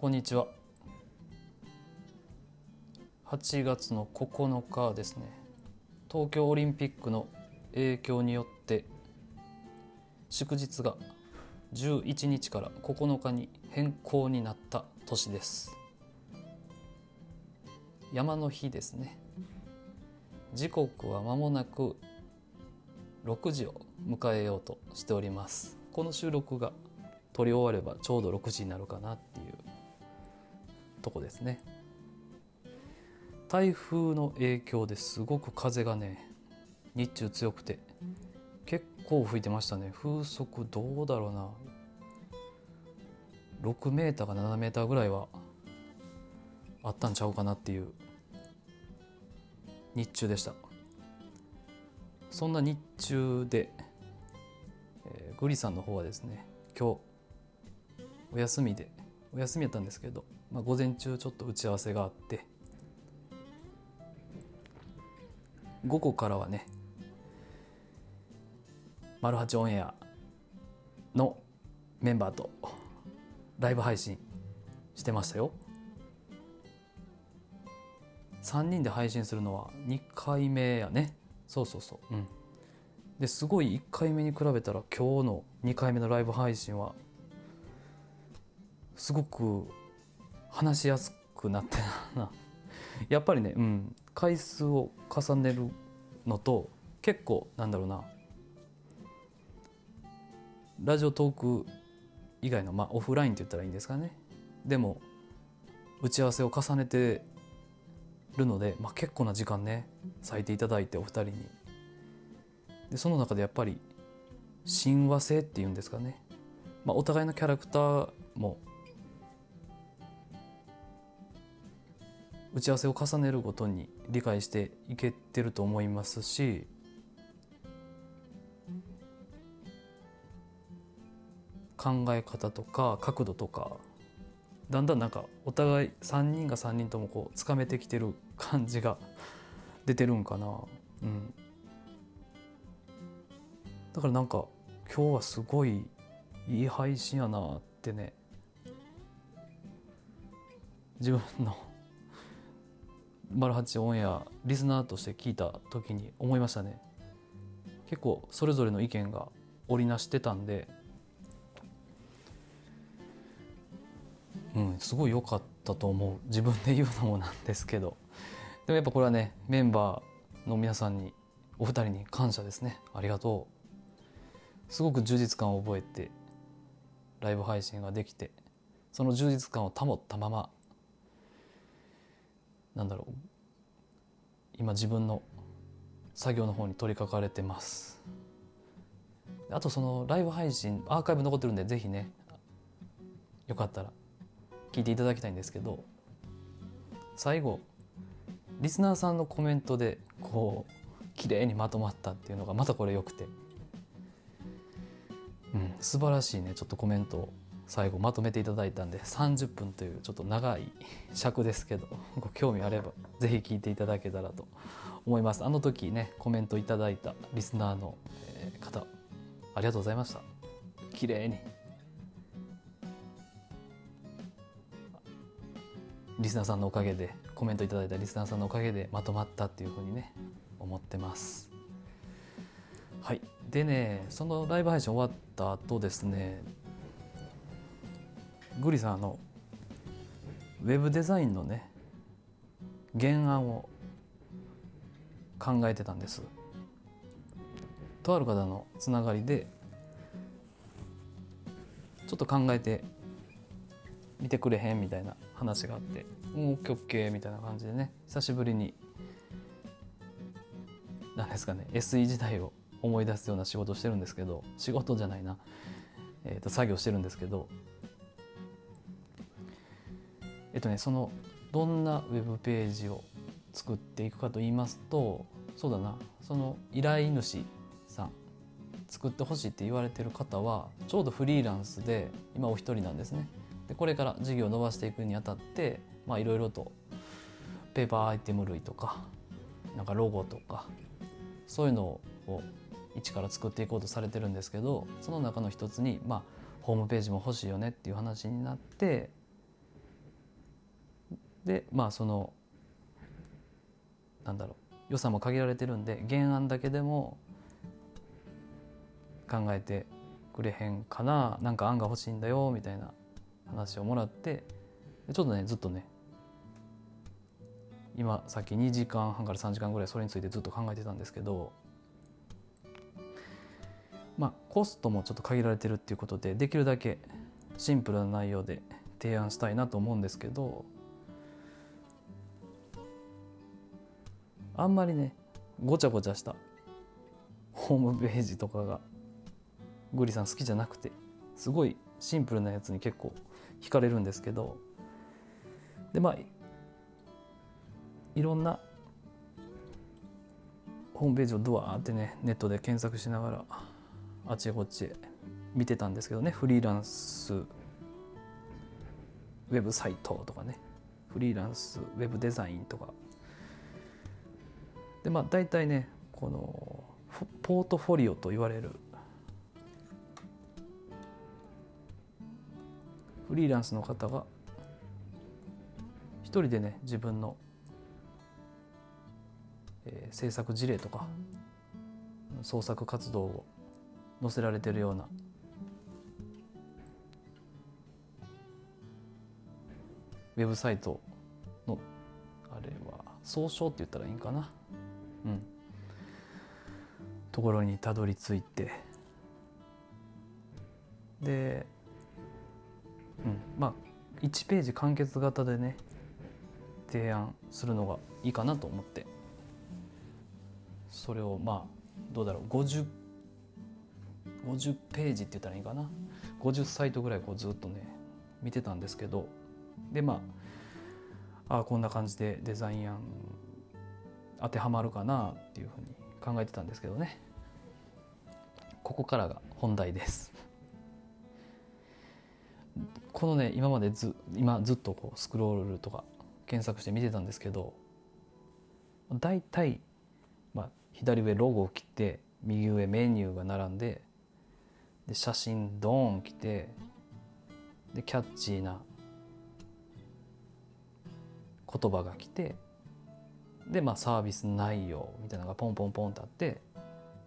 こんにちは。8月の9日ですね。東京オリンピックの影響によって祝日が11日から9日に変更になった年です。山の日ですね。時刻は間もなく6時を迎えようとしております。この収録が撮り終わればちょうど6時になるかなっていうとこですね。台風の影響ですごく風がね日中強くて結構吹いてましたね。風速どうだろうな。6メーターか7メーターぐらいはあったんちゃうかなっていう日中でした。そんな日中で、えー、グリさんの方はですね今日お休みでお休みやったんですけど、まあ、午前中ちょっと打ち合わせがあって午後からはね「マルハチオンエア」のメンバーとライブ配信してましたよ。3人で配信するのは2回目やね。そうそうそう。うん。ですごい1回目に比べたら今日の2回目のライブ配信はすごく話しやすくなってな。やっぱりねうん回数を重ねるのと結構なんだろうな。ラジオトーク以外の、まあ、オフラインって言ったらいいんですかね。でも打ち合わせを重ねてるので、まあ、結構な時間ね割いていただいてお二人に。でその中でやっぱり親和性っていうんですかね、まあ、お互いのキャラクターも打ち合わせを重ねるごとに理解していけてると思いますし考え方とか角度とかだんだんなんかお互い3人が3人ともこうつかめてきてる感じが出てるんかな。うん。だからなんか今日はすごいいい配信やなってね。自分の「マルハチオンエア」リスナーとして聞いた時に思いましたね。結構それぞれの意見が織りなしてたんで。うんすごい良かったと思う。自分で言うのもなんですけど。でもやっぱこれはねメンバーの皆さんにお二人に感謝ですね。ありがとう。すごく充実感を覚えてライブ配信ができてその充実感を保ったままなんだろう。今自分の作業の方に取り掛かれてます。あとそのライブ配信アーカイブ残ってるんでぜひねよかったら聞いていただきたいんですけど最後リスナーさんのコメントでこう綺麗にまとまったっていうのがまたこれ良くて、うん、素晴らしいねちょっとコメントを。最後まとめていただいたんで30分というちょっと長い尺ですけど ご興味あれば是非聞いていただけたらと思います。あの時ねコメントいただいたリスナーの方ありがとうございました。綺麗に。リスナーさんのおかげでコメントいただいたリスナーさんのおかげでまとまったっていうふうにね思ってます。はい。でねそのライブ配信終わった後ですねグリさんあのウェブデザインのね原案を考えてたんです。とある方のつながりでちょっと考えて見てくれへんみたいな話があって「もう OKOK」みたいな感じでね久しぶりに何ですかね SE 時代を思い出すような仕事してるんですけど仕事じゃないな、えー、と作業してるんですけどえっとねそのどんなウェブページを作っていくかと言いますとそうだなその依頼主さん作ってほしいって言われてる方はちょうどフリーランスで今お一人なんですね。でこれから事業を伸ばしていくにあたっていろいろとペーパーアイテム類とかなんかロゴとかそういうのを一から作っていこうとされてるんですけどその中の一つに、まあ、ホームページも欲しいよねっていう話になってでまあそのなんだろう予算も限られてるんで原案だけでも考えてくれへんかななんか案が欲しいんだよみたいな話をもらってちょっとねずっとね今さっき2時間半から3時間ぐらいそれについてずっと考えてたんですけどまあコストもちょっと限られてるっていうことでできるだけシンプルな内容で提案したいなと思うんですけどあんまりねごちゃごちゃしたホームページとかがグリさん好きじゃなくてすごいシンプルなやつに結構惹かれるんですけどでまあいろんなホームページをドワーってねネットで検索しながらあっちこっち見てたんですけどねフリーランスウェブサイトとかねフリーランスウェブデザインとかでまあ大体ねこのポートフォリオと言われる。フリーランスの方が一人でね自分の、えー、制作事例とか創作活動を載せられてるような。ウェブサイトのあれは総称って言ったらいいんかな。うん、ところにたどり着いて。で、うん、まあ1ページ完結型でね提案するのがいいかなと思って。それをまあどうだろう。50, 50ページって言ったらいいかな。50サイトぐらいこうずっとね見てたんですけど。でまああこんな感じでデザイン案当てはまるかなっていうふうに考えてたんですけどね。ここからが本題です。このね今までず今ずっとこうスクロールとか検索して見てたんですけど大体、まあ、左上ロゴを切って右上メニューが並んでで写真ドーン来てでキャッチーな言葉が来てで、まあ、サービス内容みたいなのがポンポンポンとあって、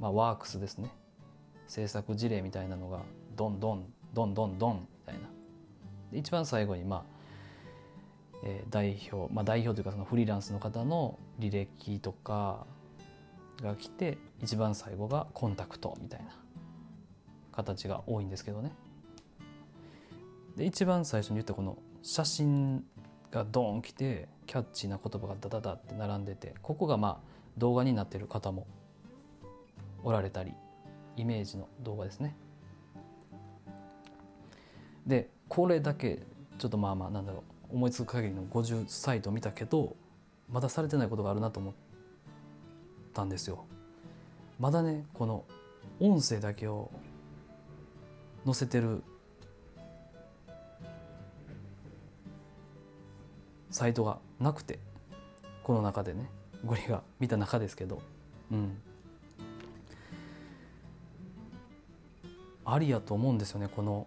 まあ、ワークスですね。制作事例みたいなのがどんどんどんどんどんみたいな。で一番最後にまあ、えー、代表、まあ、代表というかそのフリーランスの方の履歴とかが来て一番最後がコンタクトみたいな形が多いんですけどね。で一番最初に言ったこの写真がドーン来てキャッチーな言葉がダダダって並んでてここがまあ動画になってる方もおられたりイメージの動画ですね。でこれだけちょっとまあまあなんだろう思いつく限りの50サイト見たけどまだされてないことがあるなと思ったんですよ。まだねこの音声だけを載せてるサイトがなくてこの中でねゴリが見た中ですけどうん。ありやと思うんですよねこの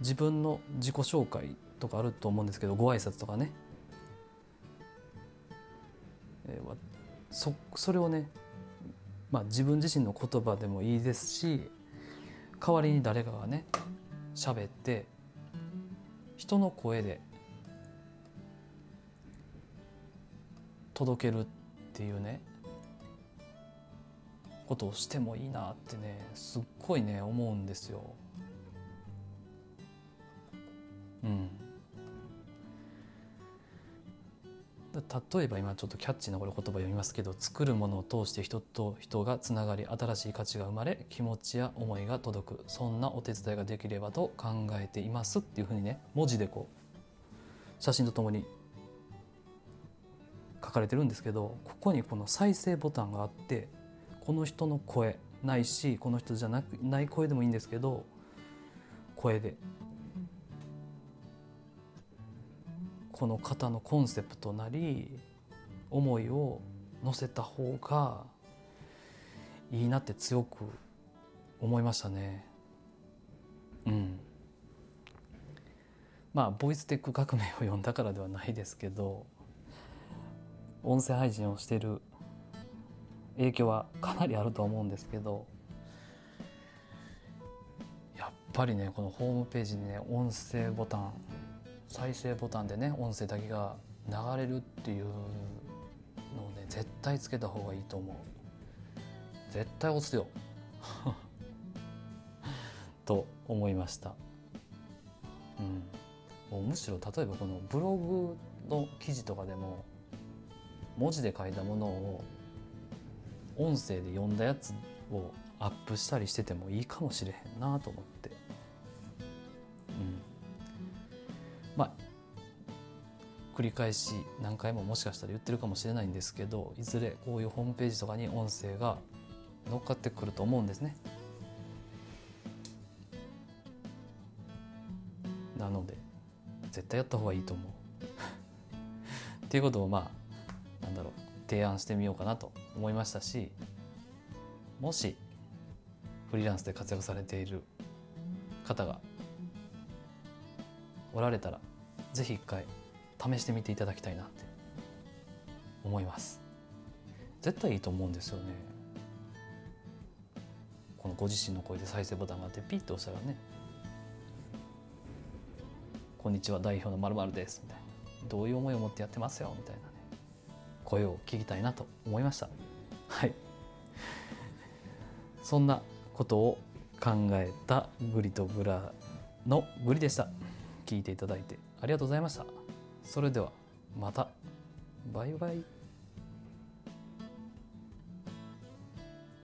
自分の自己紹介とかあると思うんですけどご挨拶とかね、えー、そそれをね、まあ、自分自身の言葉でもいいですし代わりに誰かがね喋って人の声で届けるっていうねことをしてもいいなってねすっごいね思うんですよ。うん、例えば今ちょっとキャッチーなこれ言葉読みますけど作るものを通して人と人がつながり新しい価値が生まれ気持ちや思いが届くそんなお手伝いができればと考えていますっていうふうにね文字でこう写真とともに書かれてるんですけどここにこの再生ボタンがあってこの人の声ないしこの人じゃなくない声でもいいんですけど声でこの方のコンセプトなり思いを乗せた方がいいなって強く思いましたね。うん、まあボイステック革命を読んだからではないですけど音声配信をしてる影響はかなりあると思うんですけどやっぱりねこのホームページにね音声ボタン再生ボタンでね音声だけが流れるっていうのをね絶対つけた方がいいと思う。絶対押すよ。と思いました。うん。もうむしろ例えばこのブログの記事とかでも文字で書いたものを音声で読んだやつをアップしたりしててもいいかもしれへんなと思ってうんまあ繰り返し何回ももしかしたら言ってるかもしれないんですけどいずれこういうホームページとかに音声が乗っかってくると思うんですね。なので絶対やった方がいいと思う。っていうことをまあ提案してみようかなと思いましたしもしフリーランスで活躍されている方がおられたら是非一回試してみていただきたいなって思います。絶対いいと思うんですよね。このご自身の声で再生ボタンがあってピッと押したらね「こんにちは代表のまるです」みたいなどういう思いを持ってやってますよみたいな。声を聞きたいなと思いました。はい。そんなことを考えたグリとグラのグリでした。聞いていただいてありがとうございました。それではまた。バイバイ。